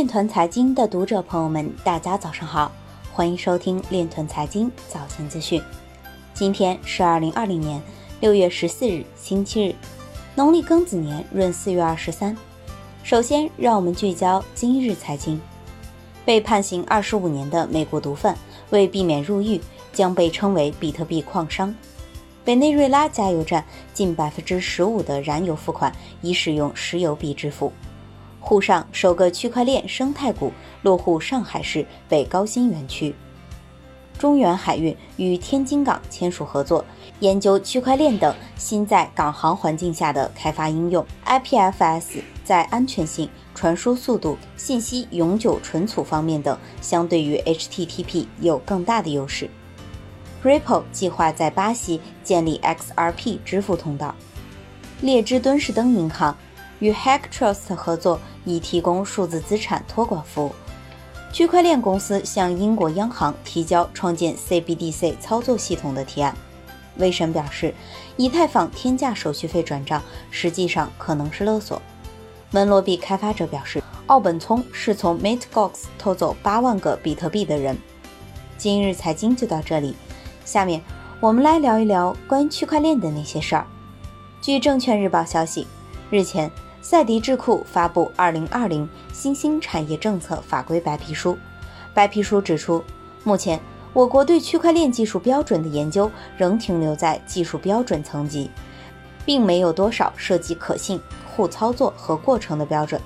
链团财经的读者朋友们，大家早上好，欢迎收听链团财经早间资讯。今天是二零二零年六月十四日，星期日，农历庚子年闰四月二十三。首先，让我们聚焦今日财经。被判刑二十五年的美国毒贩，为避免入狱，将被称为比特币矿商。委内瑞拉加油站近百分之十五的燃油付款已使用石油币支付。沪上首个区块链生态股落户上海市北高新园区。中远海运与天津港签署合作，研究区块链等新在港航环境下的开发应用。IPFS 在安全性、传输速度、信息永久存储方面等，相对于 HTTP 有更大的优势。Ripple 计划在巴西建立 XRP 支付通道。列支敦士登银行与 Hack Trust 合作，以提供数字资产托管服务。区块链公司向英国央行提交创建 CBDC 操作系统的提案。威神表示，以太坊天价手续费转账实际上可能是勒索。门罗币开发者表示，奥本聪是从 MateGox 偷走八万个比特币的人。今日财经就到这里，下面我们来聊一聊关于区块链的那些事儿。据证券日报消息，日前。赛迪智库发布《二零二零新兴产业政策法规白皮书》。白皮书指出，目前我国对区块链技术标准的研究仍停留在技术标准层级，并没有多少涉及可信、互操作和过程的标准。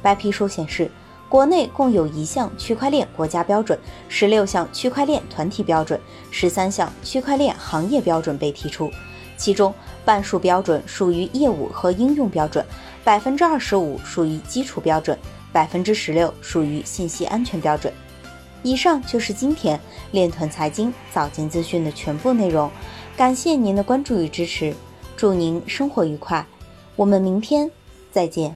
白皮书显示，国内共有一项区块链国家标准、十六项区块链团体标准、十三项区块链行业标准被提出，其中半数标准属于业务和应用标准。百分之二十五属于基础标准，百分之十六属于信息安全标准。以上就是今天链团财经早间资讯的全部内容，感谢您的关注与支持，祝您生活愉快，我们明天再见。